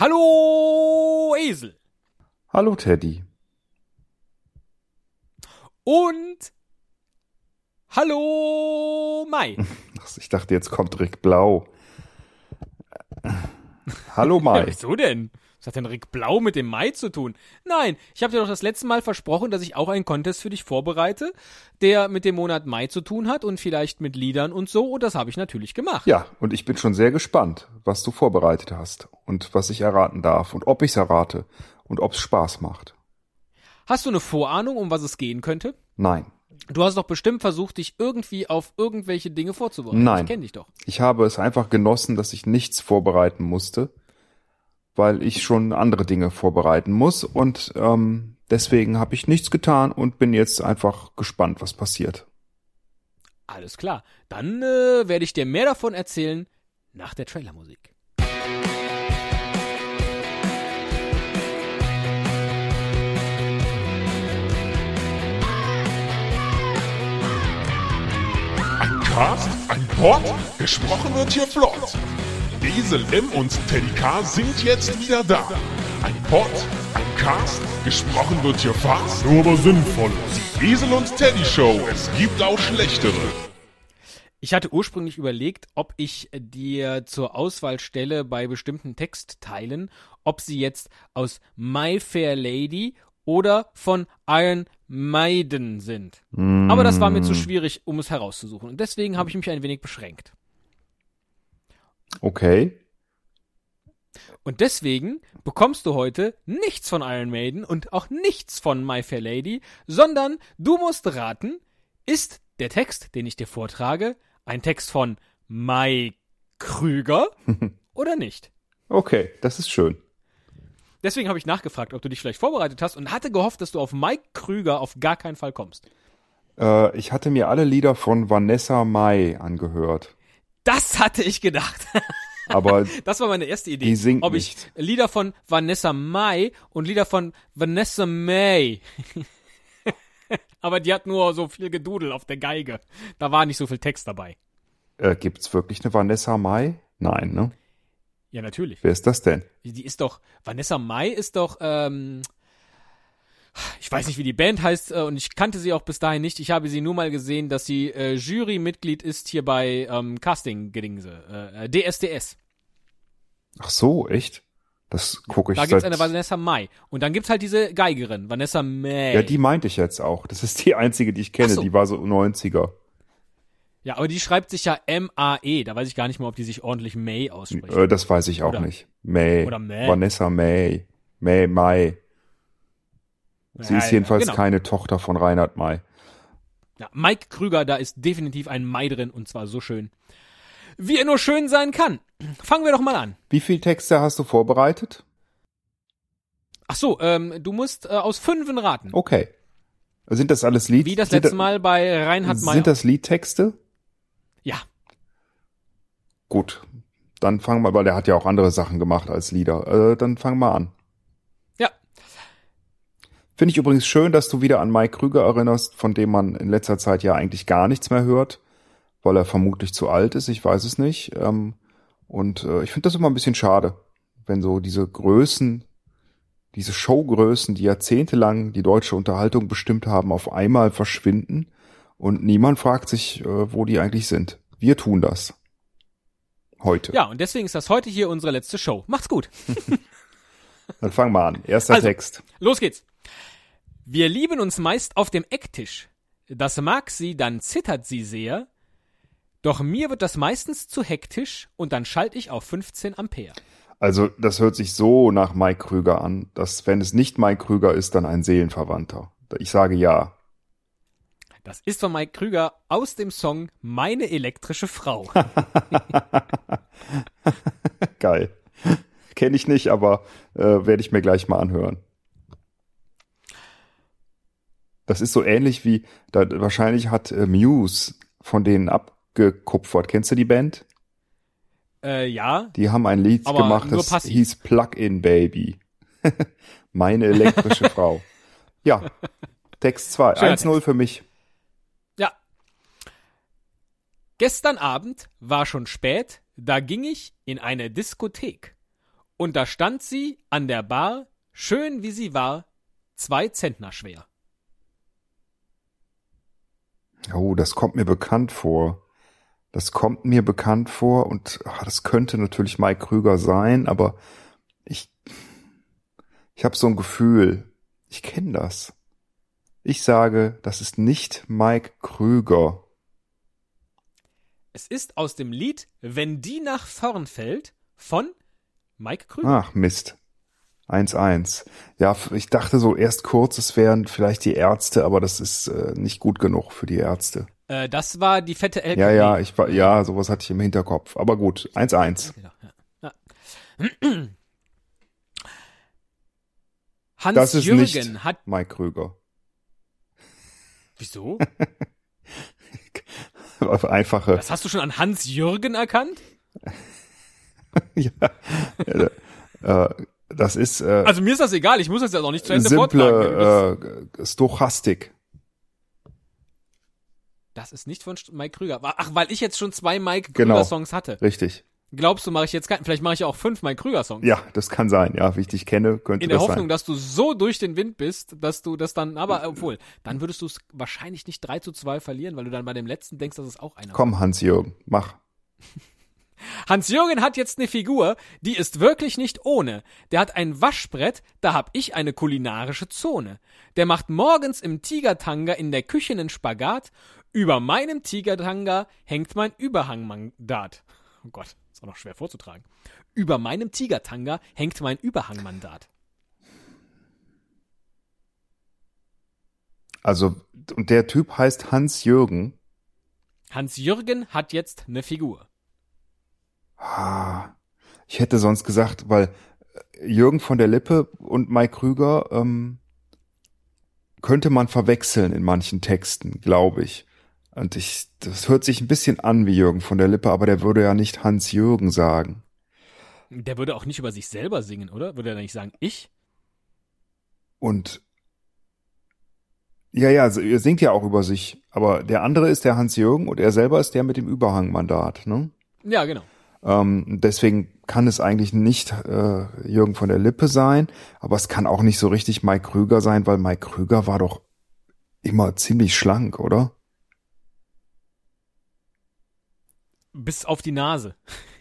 Hallo Esel. Hallo Teddy. Und Hallo Mai. Ich dachte, jetzt kommt Rick Blau. Hallo Mai. Wieso denn? Was hat denn Rick Blau mit dem Mai zu tun? Nein, ich habe dir doch das letzte Mal versprochen, dass ich auch einen Contest für dich vorbereite, der mit dem Monat Mai zu tun hat und vielleicht mit Liedern und so. Und das habe ich natürlich gemacht. Ja, und ich bin schon sehr gespannt, was du vorbereitet hast und was ich erraten darf und ob ich es errate und ob es Spaß macht. Hast du eine Vorahnung, um was es gehen könnte? Nein. Du hast doch bestimmt versucht, dich irgendwie auf irgendwelche Dinge vorzubereiten. Nein. Ich kenne dich doch. Ich habe es einfach genossen, dass ich nichts vorbereiten musste, weil ich schon andere Dinge vorbereiten muss und ähm, deswegen habe ich nichts getan und bin jetzt einfach gespannt, was passiert. Alles klar. Dann äh, werde ich dir mehr davon erzählen nach der Trailermusik. Ein Cast, ein Pod, gesprochen wird hier flott. Esel M und Teddy K sind jetzt wieder da. Ein Pod, ein Cast, gesprochen wird hier fast, nur aber sinnvoll. Die Esel und Teddy Show, es gibt auch schlechtere. Ich hatte ursprünglich überlegt, ob ich dir zur Auswahl stelle bei bestimmten Textteilen, ob sie jetzt aus My Fair Lady oder von Iron Maiden sind. Aber das war mir zu schwierig, um es herauszusuchen. Und deswegen habe ich mich ein wenig beschränkt. Okay. Und deswegen bekommst du heute nichts von Iron Maiden und auch nichts von My Fair Lady, sondern du musst raten, ist der Text, den ich dir vortrage, ein Text von Mai Krüger oder nicht? Okay, das ist schön. Deswegen habe ich nachgefragt, ob du dich vielleicht vorbereitet hast und hatte gehofft, dass du auf Mike Krüger auf gar keinen Fall kommst. Äh, ich hatte mir alle Lieder von Vanessa Mai angehört. Das hatte ich gedacht. Aber Das war meine erste Idee. Die singt ob ich nicht. Lieder von Vanessa Mai und Lieder von Vanessa May. Aber die hat nur so viel Gedudel auf der Geige. Da war nicht so viel Text dabei. äh, gibt's wirklich eine Vanessa Mai? Nein, ne? Ja, natürlich. Wer ist das denn? Die ist doch, Vanessa Mai ist doch, ähm, ich weiß nicht, wie die Band heißt äh, und ich kannte sie auch bis dahin nicht. Ich habe sie nur mal gesehen, dass sie äh, Jurymitglied ist hier bei ähm, Casting-Gedingse, äh, DSDS. Ach so, echt? Das gucke ich Da gibt's eine Vanessa Mai. Und dann gibt's halt diese Geigerin, Vanessa May. ja, die meinte ich jetzt auch. Das ist die einzige, die ich kenne. So. Die war so 90er. Ja, aber die schreibt sich ja M-A-E. Da weiß ich gar nicht mehr, ob die sich ordentlich May ausspricht. Äh, das weiß ich auch Oder- nicht. May. oder May. Vanessa May. May Mai. Sie Ja, ist jedenfalls genau. keine Tochter von Reinhard May. Ja, Mike Krüger, da ist definitiv ein Mai drin und zwar so schön. Wie er nur schön sein kann. Fangen wir doch mal an. Wie viele Texte hast du vorbereitet? Ach so, ähm, du musst äh, aus Fünfen raten. Okay. Sind das alles Lied? Wie das letzte Mal bei Reinhard May. Sind das Liedtexte? Ja. Gut. Dann fangen wir, weil der hat ja auch andere Sachen gemacht als Lieder. Äh, dann fangen wir an. Finde ich übrigens schön, dass du wieder an Mike Krüger erinnerst, von dem man in letzter Zeit ja eigentlich gar nichts mehr hört, weil er vermutlich zu alt ist, ich weiß es nicht. Ähm, und äh, ich finde das immer ein bisschen schade, wenn so diese Größen, diese Showgrößen, die jahrzehntelang die deutsche Unterhaltung bestimmt haben, auf einmal verschwinden und niemand fragt sich, äh, wo die eigentlich sind. Wir tun das. Heute. Ja, und deswegen ist das heute hier unsere letzte Show. Macht's gut. Dann fangen wir an. Erster Also. Text. Los geht's. Wir lieben uns meist auf dem Ecktisch. Das mag sie, dann zittert sie sehr. Doch mir wird das meistens zu hektisch und dann schalte ich auf 15 Ampere. Also, das hört sich so nach Mike Krüger an, dass wenn es nicht Mike Krüger ist, dann ein Seelenverwandter. Ich sage ja. Das ist von Mike Krüger aus dem Song Meine elektrische Frau. Geil. Kenne ich nicht, aber äh, werde ich mir gleich mal anhören. Das ist so ähnlich wie, da, wahrscheinlich hat äh, Muse von denen abgekupfert. Kennst du die Band? äh, ja, Die haben ein Lied Aber gemacht, das passiv. hieß Plug-in Baby. Meine elektrische Frau. Ja. Text 2. Schöner 1-0 für mich. ja. Gestern Abend war schon spät, da ging ich in eine Diskothek. Und da stand sie an der Bar, schön wie sie war, zwei Zentner schwer. Oh, das kommt mir bekannt vor. Das kommt mir bekannt vor und ach, das könnte natürlich Mike Krüger sein, aber ich, ich habe so ein Gefühl, ich kenne das. Ich sage, das ist nicht Mike Krüger. Es ist aus dem Lied Wenn die nach vorn fällt von Mike Krüger. Ach, Mist. 1-1. Ja, ich dachte so erst kurz, es wären vielleicht die Ärzte, aber das ist äh, nicht gut genug für die Ärzte. Äh, das war die fette LKW. Ja, ja, ich war, ja, sowas hatte ich im Hinterkopf. Aber gut, 1-1. Ja, ja. Hans Jürgen nicht hat. Mike Krüger. Wieso? Auf einfache. Das hast du schon an Hans Jürgen erkannt? ja, äh, äh, das ist äh, Also mir ist das egal, ich muss das ja noch nicht zu Ende simple äh, Stochastik. das ist nicht von Mike Krüger. Ach, weil ich jetzt schon zwei Mike Genau. Krüger-Songs hatte. Richtig. Glaubst du, mache ich jetzt keinen? Vielleicht mache ich ja auch fünf Mike Krüger-Songs. Ja, das kann sein. Ja, wie ich dich kenne, könnte In der das Hoffnung, sein. dass du so durch den Wind bist, dass du das dann, aber obwohl, dann würdest du es wahrscheinlich nicht 3 zu 2 verlieren, weil du dann bei dem letzten denkst, dass es auch einer. Komm, Hans-Jürgen, mach. Hans-Jürgen hat jetzt eine Figur, die ist wirklich nicht ohne. Der hat ein Waschbrett, da hab ich eine kulinarische Zone. Der macht morgens im Tigertanga in der Küche einen Spagat. Über meinem Tigertanga hängt mein Überhangmandat. Oh Gott, ist auch noch schwer vorzutragen. Über meinem Tigertanga hängt mein Überhangmandat. Also, und der Typ heißt Hans-Jürgen. Hans-Jürgen hat jetzt eine Figur. Ah, ich hätte sonst gesagt, weil äh, Jürgen von der Lippe und Mike Krüger ähm, könnte man verwechseln in manchen Texten, glaube ich. Und ich, das hört sich ein bisschen an wie Jürgen von der Lippe, aber der würde ja nicht Hans-Jürgen sagen. Der würde auch nicht über sich selber singen, oder? Würde er nicht sagen, ich? Und ja, ja, also er singt ja auch über sich, aber der andere ist der Hans-Jürgen und er selber ist der mit dem Überhangmandat, ne? Ja, genau. Ähm, deswegen kann es eigentlich nicht äh, Jürgen von der Lippe sein, aber es kann auch nicht so richtig Mike Krüger sein, weil Mike Krüger war doch immer ziemlich schlank, oder? Bis auf die Nase.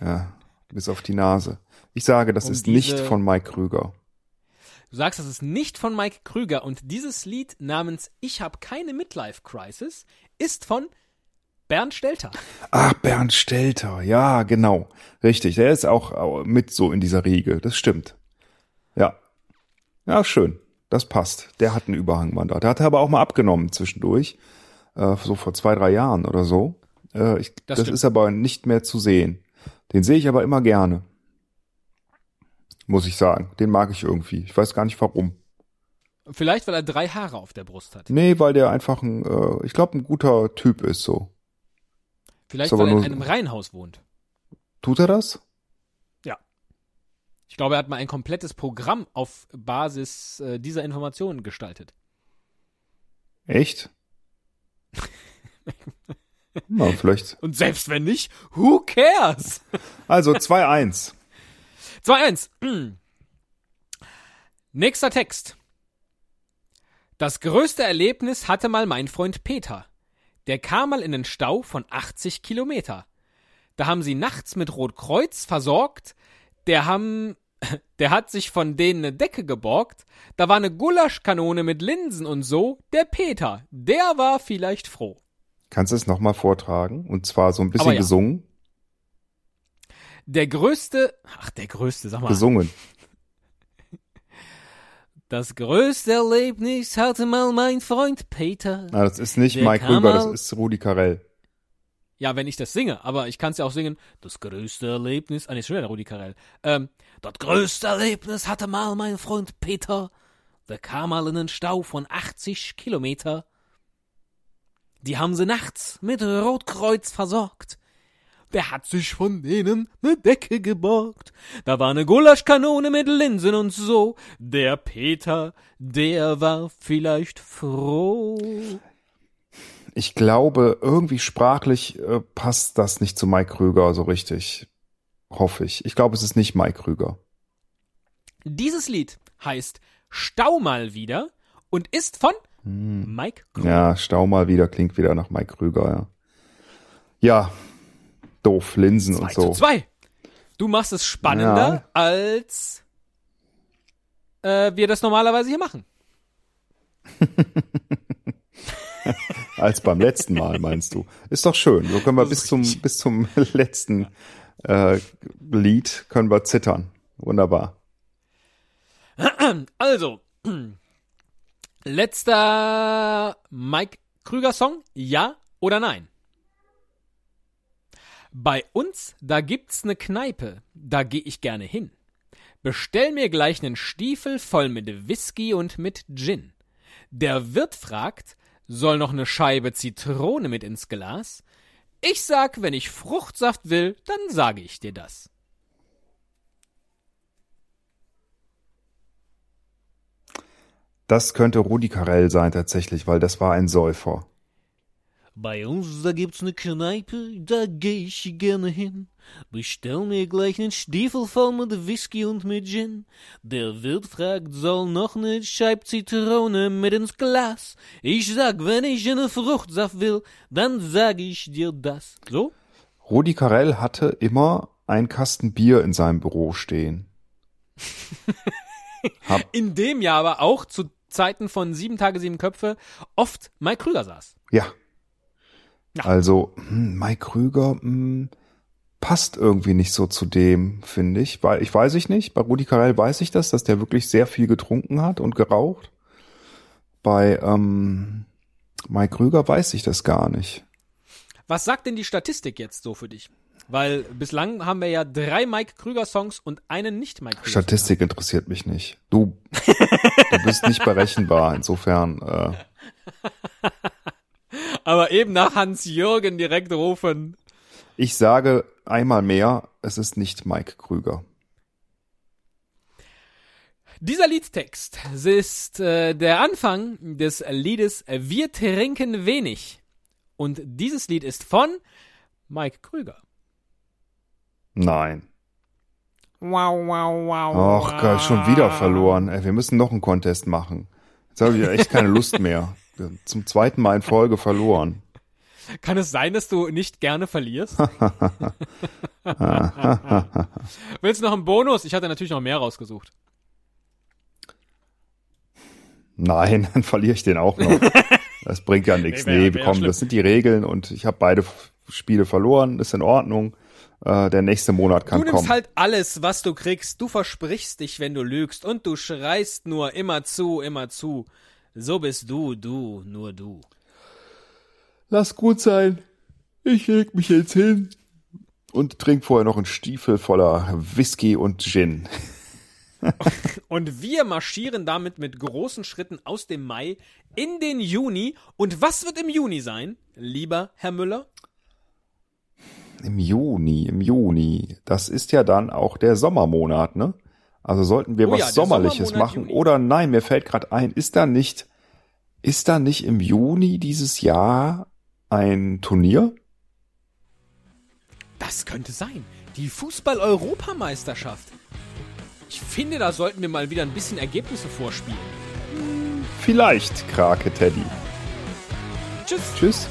Ja, bis auf die Nase. Ich sage, das Um ist nicht von Mike Krüger. Du sagst, das ist nicht von Mike Krüger und dieses Lied namens Ich hab keine Midlife Crisis ist von Bernd Stelter. Ach, Bernd Stelter, ja, genau. Richtig, der ist auch mit so in dieser Riege, das stimmt. Ja. Ja, schön. Das passt. Der hat ein Überhangmandat. Der hat aber auch mal abgenommen zwischendurch. Äh, so vor zwei, drei Jahren oder so. Äh, ich, Das das ist aber nicht mehr zu sehen. Den sehe ich aber immer gerne. Muss ich sagen. Den mag ich irgendwie. Ich weiß gar nicht warum. Vielleicht, weil er drei Haare auf der Brust hat. Nee, weil der einfach ein, äh, ich glaube, ein guter Typ ist so. Vielleicht, weil er in einem Reihenhaus wohnt. Tut er das? Ich glaube, er hat mal ein komplettes Programm auf Basis äh, dieser Informationen gestaltet. Echt? Na, vielleicht. Und selbst wenn nicht, who cares? Also 2-1. 2-1. Hm. Nächster Text. Das größte Erlebnis hatte mal mein Freund Peter. Der kam mal in den Stau von 80 Kilometer. Da haben sie nachts mit Rotkreuz versorgt. Der haben, der hat sich von denen eine Decke geborgt. Da war eine Gulaschkanone mit Linsen und so. Der Peter, der war vielleicht froh. Kannst du es nochmal vortragen? Und zwar so ein bisschen ja. gesungen. Der größte, ach, der größte, sag mal. Gesungen. Das größte Erlebnis hatte mal mein Freund Peter. Na, das ist nicht Der Mike Krüger, das ist Rudi Carell. Ja, wenn ich das singe, aber ich kann es ja auch singen. Das größte Erlebnis, ah, nee, schon wieder Rudi Carell. Ähm, das größte Erlebnis hatte mal mein Freund Peter. Der kam mal in einen Stau von 80 Kilometer. Die haben sie nachts mit Rotkreuz versorgt. Der hat sich von denen ne Decke geborgt. Da war ne Gulaschkanone mit Linsen und so. Der Peter, der war vielleicht froh. Ich glaube, irgendwie sprachlich äh, passt das nicht zu Mike Krüger so richtig. Hoffe ich. Ich glaube, es ist nicht Mike Krüger. Dieses Lied heißt Stau mal wieder und ist von Mike Krüger. Ja, Stau mal wieder, klingt wieder nach Mike Krüger, ja. Ja, doof, Linsen 2 und so. zu 2. Du machst es spannender, Ja. als äh, wir das normalerweise hier machen. Als beim letzten Mal, meinst du? Ist doch schön. So können wir bis zum, bis zum letzten äh, Lied können wir zittern. Wunderbar. Also, letzter Mike Krüger Song, ja oder nein? Bei uns, da gibt's ne Kneipe, da geh ich gerne hin. Bestell mir gleich nen Stiefel voll mit Whisky und mit Gin. Der Wirt fragt, soll noch ne Scheibe Zitrone mit ins Glas? Ich sag, wenn ich Fruchtsaft will, dann sage ich dir das. Das könnte Rudi Carell sein tatsächlich, weil das war ein Säufer. Bei uns, da gibt's ne Kneipe, da geh ich gerne hin. Bestell mir gleich nen Stiefel voll mit Whisky und mit Gin. Der Wirt fragt, soll noch ne Scheib Zitrone mit ins Glas. Ich sag, wenn ich ne Fruchtsaft will, dann sag ich dir das. So? Rudi Carell hatte immer ein Kasten Bier in seinem Büro stehen. In dem Jahr aber auch zu Zeiten von sieben Tage, sieben Köpfe oft Mike Krüger saß. Ja. Ja. Also, hm, Mike Krüger hm, passt irgendwie nicht so zu dem, finde ich. Weil ich weiß ich nicht. Bei Rudi Carell weiß ich das, dass der wirklich sehr viel getrunken hat und geraucht. Bei ähm, Mike Krüger weiß ich das gar nicht. Was sagt denn die Statistik jetzt so für dich? Weil bislang haben wir ja drei Mike Krüger Songs und einen nicht Mike Krüger. Statistik interessiert mich nicht. Du, du bist nicht berechenbar. Insofern, äh, Aber eben nach Hans Jürgen direkt rufen. ich sage einmal mehr, es ist nicht Mike Krüger. Dieser Liedtext ist äh, der Anfang des Liedes Wir trinken wenig. Und dieses Lied ist von Mike Krüger. Nein. Wow, wow, wow. Ach Gott, schon wieder verloren. Ey, wir müssen noch einen Contest machen. Jetzt habe ich echt keine Lust mehr. Zum zweiten Mal in Folge verloren. Kann es sein, dass du nicht gerne verlierst? Willst du noch einen Bonus? Ich hatte natürlich noch mehr rausgesucht. Nein, dann verliere ich den auch noch. Das bringt ja nichts. Nee, wär- Nee, wär komm, das sind die Regeln und ich habe beide Spiele verloren. Ist in Ordnung. Äh, der nächste Monat kann Du nimmst kommen. halt alles, was du kriegst. Du versprichst dich, wenn du lügst. Und du schreist nur immer zu, immer zu. So bist du, du, nur du. Lass gut sein. Ich leg mich jetzt hin und trink vorher noch einen Stiefel voller Whisky und Gin. Und wir marschieren damit mit großen Schritten aus dem Mai in den Juni. Und was wird im Juni sein, lieber Herr Müller? Im Juni, im Juni. Das ist ja dann auch der Sommermonat, ne? Also sollten wir Oh was ja, Sommerliches machen. Juni. Oder nein, mir fällt gerade ein, ist da nicht, ist da nicht im Juni dieses Jahr ein Turnier? Das könnte sein. Die Fußball-Europameisterschaft. Ich finde, da sollten wir mal wieder ein bisschen Ergebnisse vorspielen. Vielleicht, Krake Teddy. Tschüss. Tschüss.